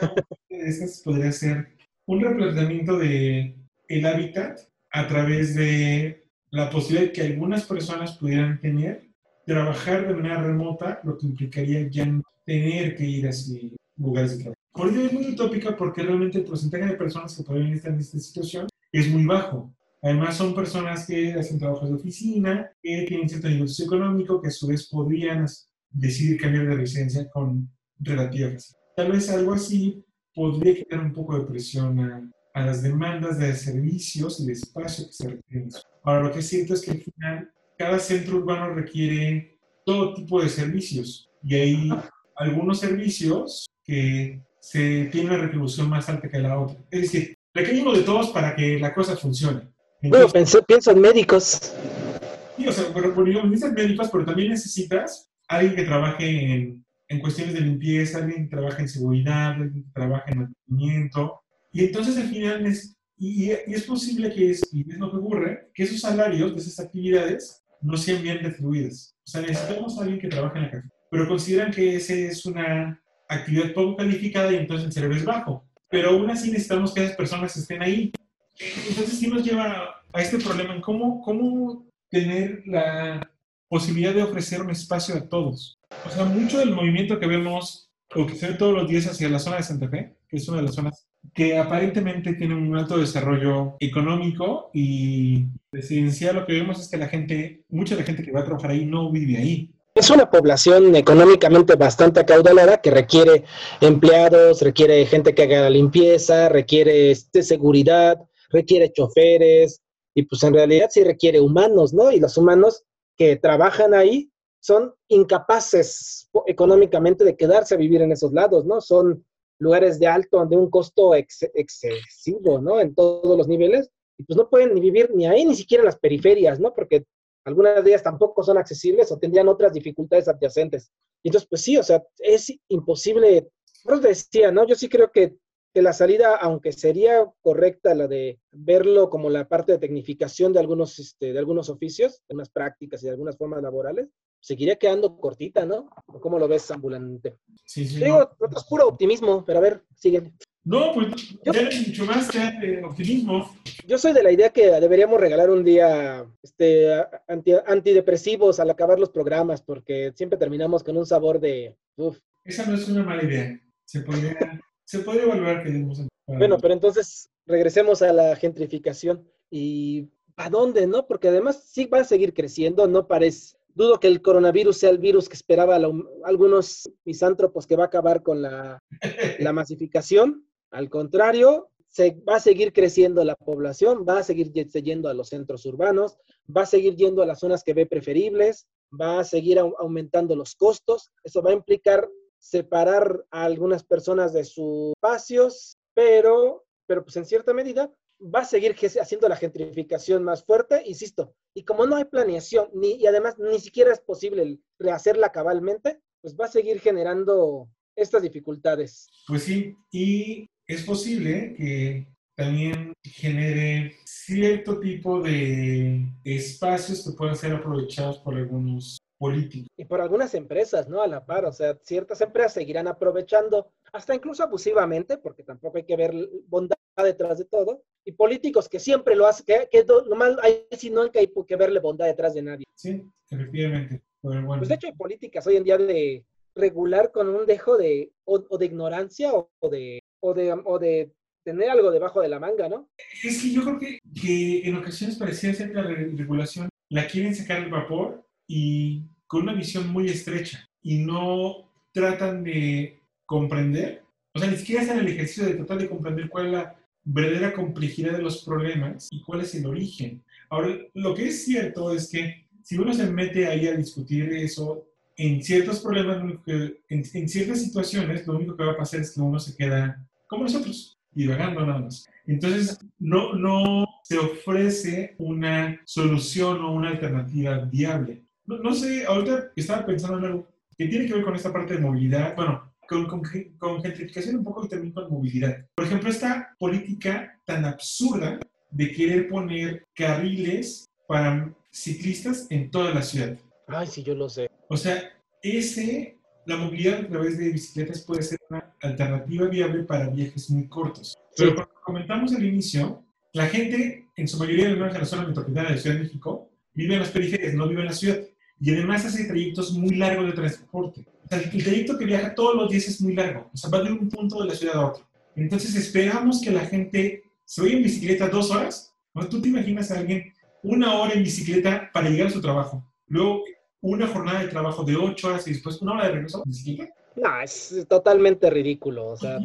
de estas podría ser un replanteamiento de el hábitat a través de la posibilidad de que algunas personas pudieran tener, trabajar de manera remota, lo que implicaría ya no tener que ir a lugares de trabajo. Por ello es muy utópica porque realmente el porcentaje de personas que podrían estar en esta situación es muy bajo. Además, son personas que hacen trabajos de oficina, que tienen cierto nivel socioeconómico, que a su vez podrían decidir cambiar de residencia con relativa facilidad. Tal vez algo así podría quitar un poco de presión a, a las demandas de servicios y de espacio que se requieren. Ahora, lo que es cierto es que al final cada centro urbano requiere todo tipo de servicios y hay algunos servicios que se tienen una retribución más alta que la otra. Es decir, requerimos de todos para que la cosa funcione. Bueno, pensé, pienso en médicos. Sí, o sea, pero, pero digamos, necesitas médicos, pero también necesitas alguien que trabaje en, en cuestiones de limpieza, alguien que trabaje en seguridad, alguien que trabaje en mantenimiento. Y entonces al final es, y, y es posible que, es, y es lo que ocurre, que esos salarios de esas actividades no sean bien retribuidas. O sea, necesitamos a alguien que trabaje en la café, pero consideran que esa es una actividad poco calificada y entonces el cerebro es bajo. Pero aún así necesitamos que esas personas estén ahí. Entonces sí nos lleva a este problema en cómo, cómo tener la posibilidad de ofrecer un espacio a todos. O sea, mucho del movimiento que vemos o que se ve todos los días hacia la zona de Santa Fe, que es una de las zonas que aparentemente tiene un alto desarrollo económico y residencial, lo que vemos es que la gente, mucha de la gente que va a trabajar ahí no vive ahí. Es una población económicamente bastante acaudalada que requiere empleados, requiere gente que haga la limpieza, requiere este, seguridad, requiere choferes y pues en realidad sí requiere humanos, ¿no? Y los humanos que trabajan ahí son incapaces económicamente de quedarse a vivir en esos lados, ¿no? Son lugares de alto, de un costo ex excesivo, ¿no? En todos los niveles. Y pues no pueden ni vivir ni ahí, ni siquiera en las periferias, ¿no? Porque algunas de ellas tampoco son accesibles o tendrían otras dificultades adyacentes. Y entonces, pues sí, o sea, es imposible. Eso decía, ¿no? Yo sí creo que, que la salida, aunque sería correcta la de verlo como la parte de tecnificación de algunos, este, de algunos oficios, de unas prácticas y de algunas formas laborales, seguiría quedando cortita, ¿no? ¿Cómo lo ves, ambulante? Sí, sí, Digo, no. es puro optimismo, pero a ver, sigue. No, pues ya es mucho más que optimismo. Yo soy de la idea que deberíamos regalar un día este, anti, antidepresivos al acabar los programas, porque siempre terminamos con un sabor de... Uf. Esa no es una mala idea. Se podría, se podría evaluar que en- Bueno, pero entonces regresemos a la gentrificación. ¿Y para dónde, no? Porque además sí va a seguir creciendo, no parece... Dudo que el coronavirus sea el virus que esperaba la, algunos misántropos que va a acabar con la, la [LAUGHS] masificación. Al contrario, se va a seguir creciendo la población, va a seguir yendo a los centros urbanos, va a seguir yendo a las zonas que ve preferibles, va a seguir au aumentando los costos. Eso va a implicar separar a algunas personas de sus espacios, pero, pero pues en cierta medida va a seguir haciendo la gentrificación más fuerte, insisto. Y como no hay planeación, ni, y además ni siquiera es posible rehacerla cabalmente, pues va a seguir generando estas dificultades. Pues sí, y es posible que también genere cierto tipo de espacios que puedan ser aprovechados por algunos políticos. Y por algunas empresas, ¿no? A la par, o sea, ciertas empresas seguirán aprovechando, hasta incluso abusivamente, porque tampoco hay que ver bondad detrás de todo, y políticos que siempre lo hacen, que, que lo mal, hay si no hay que, hay que verle bondad detrás de nadie. Sí, efectivamente. Bueno. Pues de hecho hay políticas hoy en día de regular con un dejo de, o, o de ignorancia o, o de, o, de, o de tener algo debajo de la manga, ¿no? Es que yo creo que, que en ocasiones pareciera ser que la re- regulación la quieren sacar el vapor y con una visión muy estrecha y no tratan de comprender, o sea, ni siquiera hacen el ejercicio de tratar de comprender cuál es la verdadera complejidad de los problemas y cuál es el origen. Ahora, lo que es cierto es que si uno se mete ahí a discutir eso, en ciertos problemas, en ciertas situaciones, lo único que va a pasar es que uno se queda como nosotros, divagando nada más. Entonces, no, no se ofrece una solución o una alternativa viable. No, no sé, ahorita estaba pensando en algo que tiene que ver con esta parte de movilidad, bueno, con, con, con gentrificación un poco y también con movilidad. Por ejemplo, esta política tan absurda de querer poner carriles para ciclistas en toda la ciudad. Ay, sí, yo lo sé. O sea, ese, la movilidad a través de bicicletas puede ser una alternativa viable para viajes muy cortos. Pero Sí. como comentamos al inicio, la gente, en su mayoría, al menos en la zona metropolitana de Ciudad de México, vive en las periferias, no vive en la ciudad. Y además hace trayectos muy largos de transporte. O sea, el trayecto que viaja todos los días es muy largo. O sea, va de un punto de la ciudad a otro. Entonces esperamos que la gente se vaya en bicicleta dos horas. ¿no? ¿Tú te imaginas a alguien una hora en bicicleta para llegar a su trabajo? Luego una jornada de trabajo de ocho horas y después una hora de regreso en bicicleta. No, es totalmente ridículo, o sea.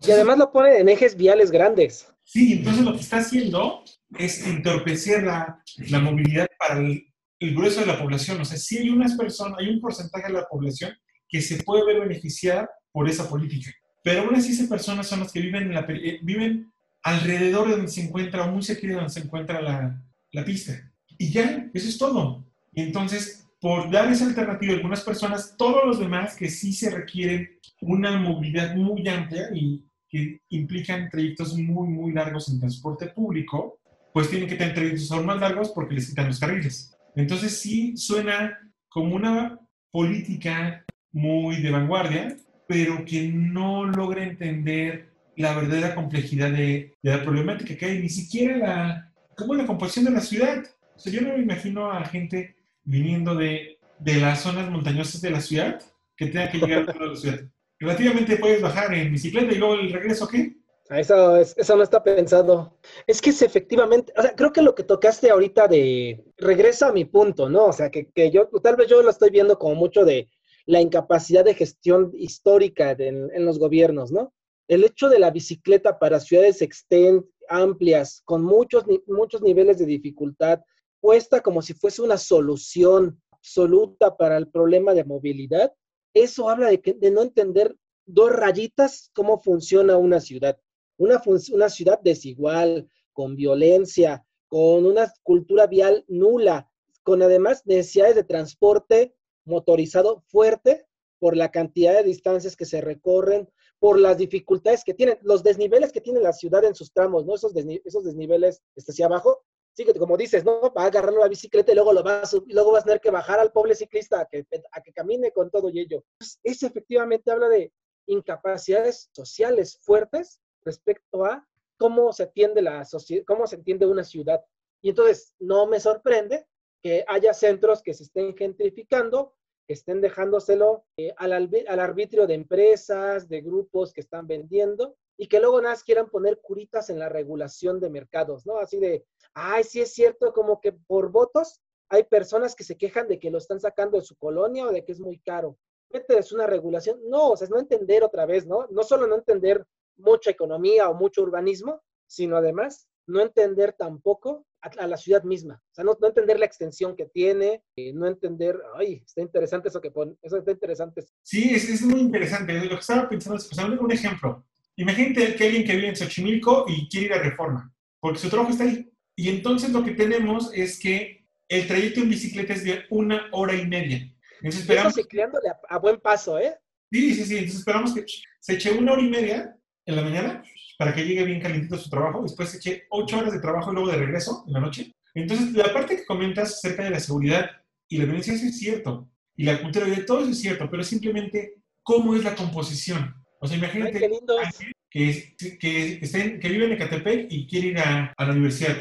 Y además lo pone en ejes viales grandes. Sí, entonces lo que está haciendo es entorpecer la, la movilidad para el, el grueso de la población. O sea, sí hay unas personas, hay un porcentaje de la población que se puede ver beneficiada por esa política. Pero aún así esas personas son las que viven, en la, eh, viven alrededor de donde se encuentra o muy cerca de donde se encuentra la, la pista. Y ya, eso es todo. Entonces, por dar esa alternativa a algunas personas, todos los demás que sí se requieren una movilidad muy amplia y que implican trayectos muy, muy largos en transporte público, pues tienen que tener trayectos aún más largos porque les quitan los carriles. Entonces sí suena como una política muy de vanguardia, pero que no logra entender la verdadera complejidad de, la problemática que hay, ni siquiera la, como la composición de la ciudad. O sea, yo no me imagino a gente viniendo de, de las zonas montañosas de la ciudad que tenga que llegar a la ciudad. Relativamente puedes bajar en bicicleta y luego el regreso, ¿qué? Eso, es- eso no está pensado. Es que es efectivamente, o sea, creo que lo que tocaste ahorita de regresa a mi punto, ¿no? O sea, que, que yo, tal vez yo lo estoy viendo como mucho de la incapacidad de gestión histórica de- en, en los gobiernos, ¿no? El hecho de la bicicleta para ciudades extend, amplias, con muchos, muchos niveles de dificultad, puesta como si fuese una solución absoluta para el problema de movilidad, eso habla de, que, de no entender dos rayitas cómo funciona una ciudad. Una, una ciudad desigual, con violencia, con una cultura vial nula, con además necesidades de transporte motorizado fuerte por la cantidad de distancias que se recorren, por las dificultades que tienen, los desniveles que tiene la ciudad en sus tramos, ¿no? Esos, desni- esos desniveles este, hacia abajo. Sí, que como dices, ¿no? Va a agarrar la bicicleta y luego, lo vas, y luego vas a tener que bajar al pobre ciclista a que, que camine con todo y ello. Eso efectivamente habla de incapacidades sociales fuertes respecto a cómo se atiende la cómo se entiende una ciudad. Y entonces no me sorprende que haya centros que se estén gentrificando, que estén dejándoselo eh, al, al arbitrio de empresas, de grupos que están vendiendo y que luego nada más quieran poner curitas en la regulación de mercados, ¿no? Así de, ay, sí es cierto, como que por votos hay personas que se quejan de que lo están sacando de su colonia o de que es muy caro. es una regulación. No, o sea, es no entender otra vez, ¿no? No solo no entender mucha economía o mucho urbanismo, sino además no entender tampoco a, a la ciudad misma. O sea, no, no entender la extensión que tiene, eh, no entender, ay, está interesante eso que pone, eso está interesante. Sí, es, es muy interesante. Lo que estaba pensando es, pues, un ejemplo. Imagínate que alguien que vive en Xochimilco y quiere ir a Reforma, porque su trabajo está ahí. Y entonces lo que tenemos es que el trayecto en bicicleta es de una hora y media. Entonces eso esperamos, a buen paso, ¿eh? Sí, sí, sí. Entonces esperamos que se eche una hora y media en la mañana para que llegue bien calientito a su trabajo. Después eche ocho horas de trabajo y luego de regreso en la noche. Entonces, la parte que comentas acerca de la seguridad y la violencia, eso es cierto. Y la cultura de todo eso es cierto, pero simplemente cómo es la composición. O sea, imagínate Ay, que, que, está en- que vive en Ecatepec y quiere ir a, a la universidad,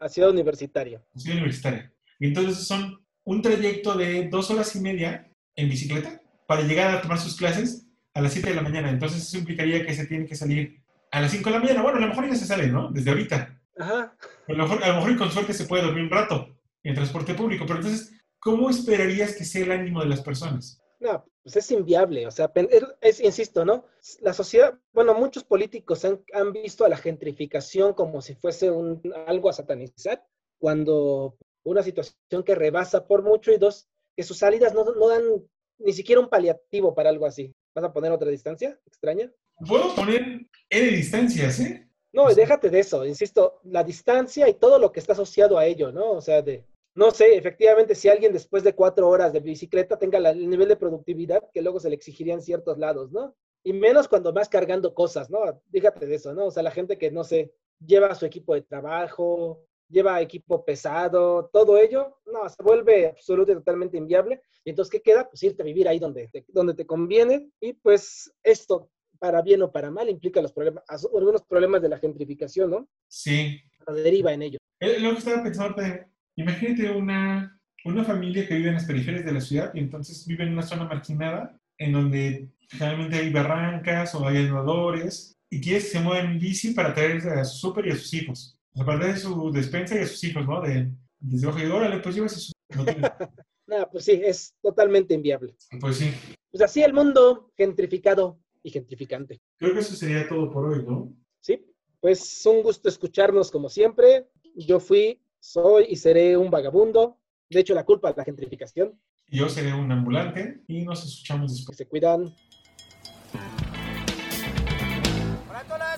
a Ciudad Universitaria. a ciudad universitaria. Y entonces son un trayecto de dos horas y media en bicicleta para llegar a tomar sus clases a las 7 de la mañana. Entonces eso implicaría que se tiene que salir a las 5 de la mañana. Bueno, a lo mejor ya se sale, ¿no? Desde ahorita. Ajá. A lo mejor, a lo mejor y con suerte se puede dormir un rato en transporte público. Pero entonces, ¿cómo esperarías que sea el ánimo de las personas? No, pues es inviable. O sea, es, es- insisto, ¿no? La sociedad, bueno, muchos políticos han, han visto a la gentrificación como si fuese un, algo a satanizar, cuando una situación que rebasa por mucho y dos, que sus salidas no, no dan ni siquiera un paliativo para algo así. ¿Vas a poner otra distancia extraña? Puedo poner N distancias, ¿eh? No, déjate de eso, insisto, la distancia y todo lo que está asociado a ello, ¿no? O sea, de, no sé, efectivamente, si alguien después de cuatro horas de bicicleta tenga la- el nivel de productividad que luego se le exigiría en ciertos lados, ¿no? Y menos cuando vas cargando cosas, ¿no? Déjate de eso, ¿no? O sea, la gente que, no sé, lleva su equipo de trabajo, lleva equipo pesado, todo ello, no, se vuelve absoluto y totalmente inviable. Y entonces, ¿qué queda? Pues irte a vivir ahí donde te, donde te conviene. Y pues esto, para bien o para mal, implica los problemas, algunos problemas de la gentrificación, ¿no? Sí. La deriva en ello. Lo que estaba pensando, imagínate una, una familia que vive en las periferias de la ciudad y entonces vive en una zona marginada en donde generalmente hay barrancas o hay andadores y que se muevan en bici para traer a su súper y a sus hijos. Para traer su despensa y a sus hijos, ¿no? De, desde abajo y órale, pues llévase su... no tiene- [LAUGHS] Nada, pues sí, es totalmente inviable. Pues sí, Pues así el mundo gentrificado y gentrificante. creo que eso sería todo por hoy, ¿no? Sí, pues un gusto escucharnos como siempre. Yo fui, soy y seré un vagabundo. De hecho, la culpa es la gentrificación. Yo seré un ambulante y nos escuchamos Que después. se cuidan. Para toda la